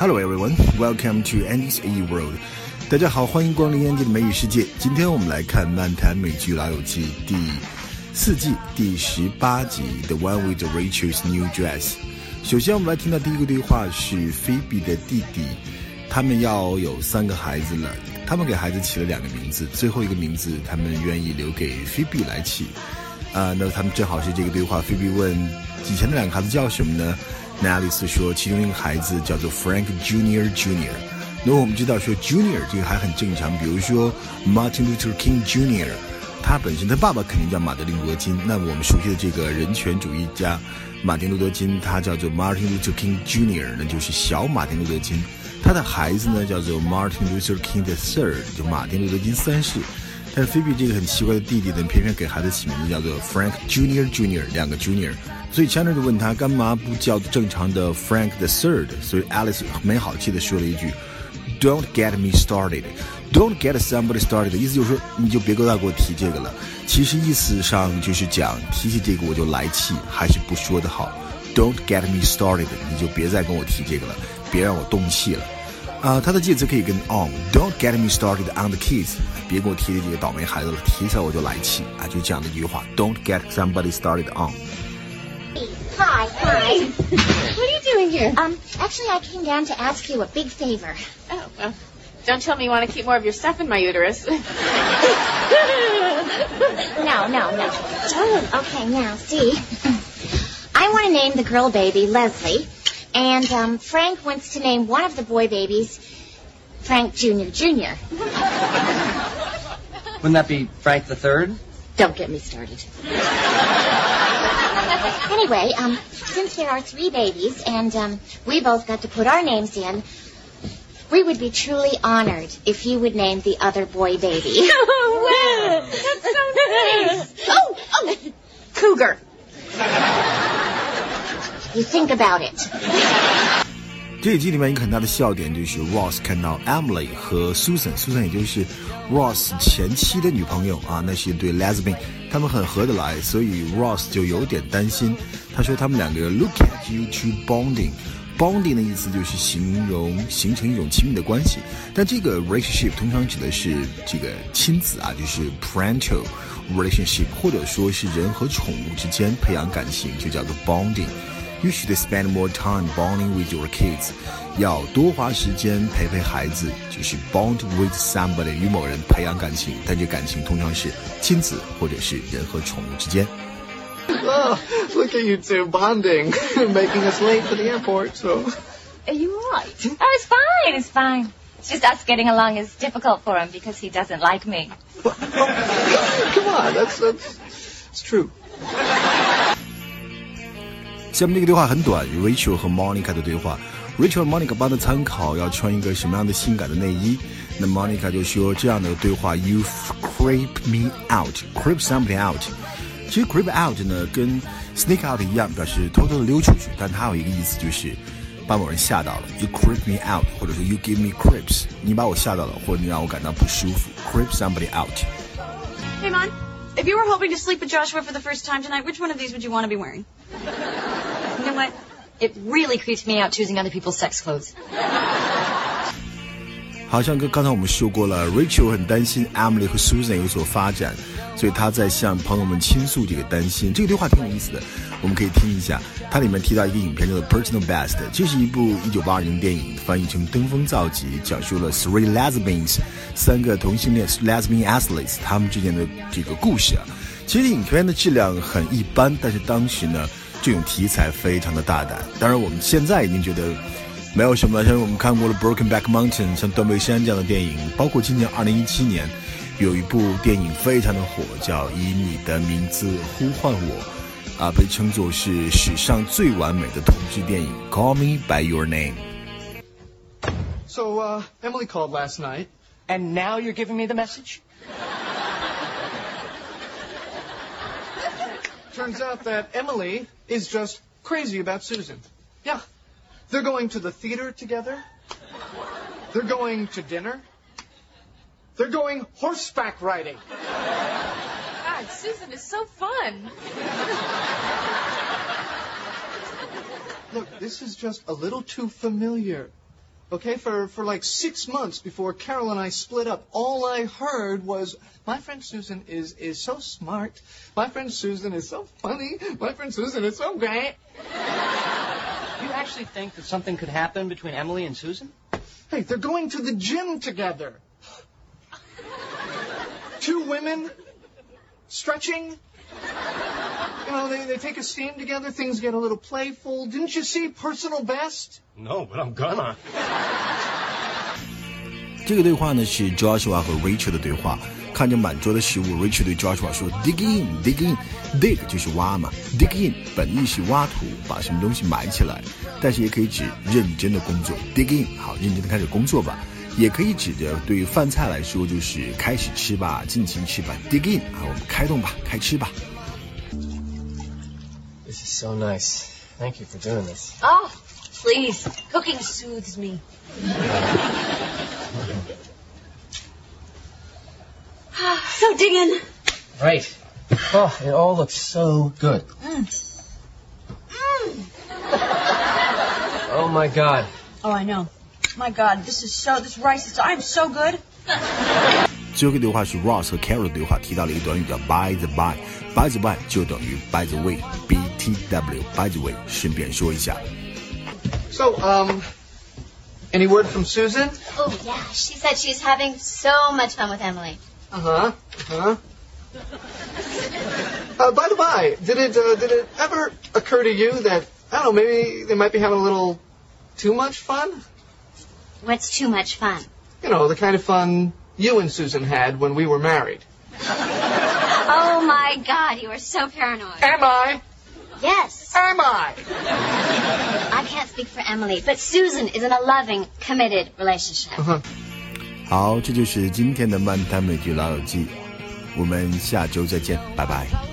Hello everyone, welcome to Andy's A World. 大家好，欢迎光临 Andy 的美语世界。今天我们来看漫谈美剧《老友记》第四季第十八集《The One with Rachel's New Dress》。首先，我们来听到第一个对话是菲比的弟弟，他们要有三个孩子了，他们给孩子起了两个名字，最后一个名字他们愿意留给菲比来起。啊，那他们正好是这个对话。菲比问：“以前的两个孩子叫什么呢？”那爱丽丝说：“其中一个孩子叫做 Frank Junior Junior。”那我们知道说 Junior 这个还很正常，比如说 Martin Luther King Junior，他本身他爸爸肯定叫马德里罗金。那我们熟悉的这个人权主义家马丁路德金，他叫做 Martin Luther King Junior，那就是小马丁路德金。他的孩子呢叫做 Martin Luther King the Third，就马丁路德金三世。但是菲比这个很奇怪的弟弟呢，偏偏给孩子起名字叫做 Frank Junior Junior，两个 Junior。所以 Chandler 就问他干嘛不叫正常的 Frank the Third？所以 Alice 没好气的说了一句：“Don't get me started. Don't get somebody started。”意思就是说你就别勾搭给我提这个了。其实意思上就是讲提起这个我就来气，还是不说的好。Don't get me started，你就别再跟我提这个了，别让我动气了。啊，它的介词可以跟 on，Don't get me started on the kids，别跟我提这个倒霉孩子了，提起来我就来气啊，就这样的一句话，Don't get somebody started on。Hi, hi. what are you doing here? Um, actually, I came down to ask you a big favor. Oh, well, don't tell me you want to keep more of your stuff in my uterus. no, no, no. Oh, okay, now, see. I want to name the girl baby Leslie. And um, Frank wants to name one of the boy babies Frank Jr. Jr. Wouldn't that be Frank the Third? Don't get me started. anyway, um, since there are three babies and um, we both got to put our names in, we would be truly honored if you would name the other boy baby. Oh, wow. That's so nice. oh, oh, Cougar. You think about it. 这一集里面一个很大的笑点就是 Ross 看到 Emily 和 Susan，Susan 也就是 Ross 前妻的女朋友啊，那是一对 lesbian，他们很合得来，所以 Ross 就有点担心。他说他们两个 look at you to bonding。bonding 的意思就是形容形成一种亲密的关系，但这个 relationship 通常指的是这个亲子啊，就是 parental relationship，或者说是人和宠物之间培养感情，就叫做 bonding。You should spend more time bonding with your kids，要多花时间陪陪孩子，就是 bond with somebody，与某人培养感情，但这感情通常是亲子或者是人和宠物之间。Oh, look at you two bonding, making us late for the airport. So, Are you alright? Oh, it's fine, it's fine. It's just us getting along is difficult for him because he doesn't like me. come on, that's that's it's true. 下面这个对话很短，Rachel 和 Monica 的对话。Rachel 和 Monica 帮他参考要穿一个什么样的性感的内衣。那 Monica 就说这样的对话，You creep me out，creep somebody out。其实 creep out 呢跟 sneak out 一样，表示偷偷的溜出去，但它有一个意思就是把某人吓到了。You creep me out，或者说 You give me creeps，你把我吓到了，或者你让我感到不舒服。Creep somebody out。 Hey, Mon, if you were hoping to sleep with Joshua for the first time tonight, which one of these would you want to be wearing? It really creeps me out choosing other people's sex clothes. 好像跟刚才我们说过了，Rachel 很担心 Emily 和 Susan 有所发展，所以她在向朋友们倾诉这个担心。这个对话挺有意思的，我们可以听一下。它里面提到一个影片叫做《Personal Best》，这是一部1982年电影，翻译成《登峰造极》，讲述了 three lesbians 三个同性恋 lesbian athletes 他们之间的这个故事啊。其实影片的质量很一般，但是当时呢，这种题材非常的大胆。当然，我们现在已经觉得。没有什么，像我们看过了《Broken Back Mountain》像《断背山》这样的电影，包括今年二零一七年有一部电影非常的火，叫《以你的名字呼唤我》，啊，被称作是史上最完美的同志电影，《Call Me by Your Name》。So, uh, Emily called last night. And now you're giving me the message? Turns out that Emily is just crazy about Susan. Yeah. They're going to the theater together. They're going to dinner. They're going horseback riding. God, Susan is so fun. Look, this is just a little too familiar. Okay, for, for like six months before Carol and I split up, all I heard was, my friend Susan is, is so smart. My friend Susan is so funny. My friend Susan is so great. You actually think that something could happen between Emily and Susan? Hey, they're going to the gym together. Two women stretching. You know, they, they take a stand together, things get a little playful. Didn't you see personal best? No, but I'm gonna. 这个对话呢是 Joshua 和 Rachel 的对话。看着满桌的食物，Rachel 对 Joshua 说：“Dig in, dig in, dig 就是挖嘛，dig in 本意是挖土，把什么东西埋起来，但是也可以指认真的工作。Dig in，好，认真的开始工作吧。也可以指着对于饭菜来说，就是开始吃吧，尽情吃吧。Dig in，啊，我们开动吧，开吃吧。This is so nice. Thank you for doing this. Oh, please. Cooking soothes me. so dig in. Right. Oh, it all looks so good. Mm. Mm. Oh my god. Oh, I know. My God, this is so. This rice is. I'm so good. 最后一个对话是 Ross 和 Carol 的对话，提到了一个短语叫 by the by，by the by 就等于 by the way，B T W by the way。顺便说一下， So, um, any word from Susan? Oh, yeah. She said she's having so much fun with Emily. Uh huh. Uh huh. Uh, by the by, did it uh, did it ever occur to you that I don't know maybe they might be having a little too much fun? What's too much fun? You know, the kind of fun you and Susan had when we were married. Oh, my God. You are so paranoid. Am I? Yes. Am I? I can't speak for Emily, but Susan is in a loving, committed relationship. 好，这就是今天的漫谈美剧老友记，我们下周再见，拜拜。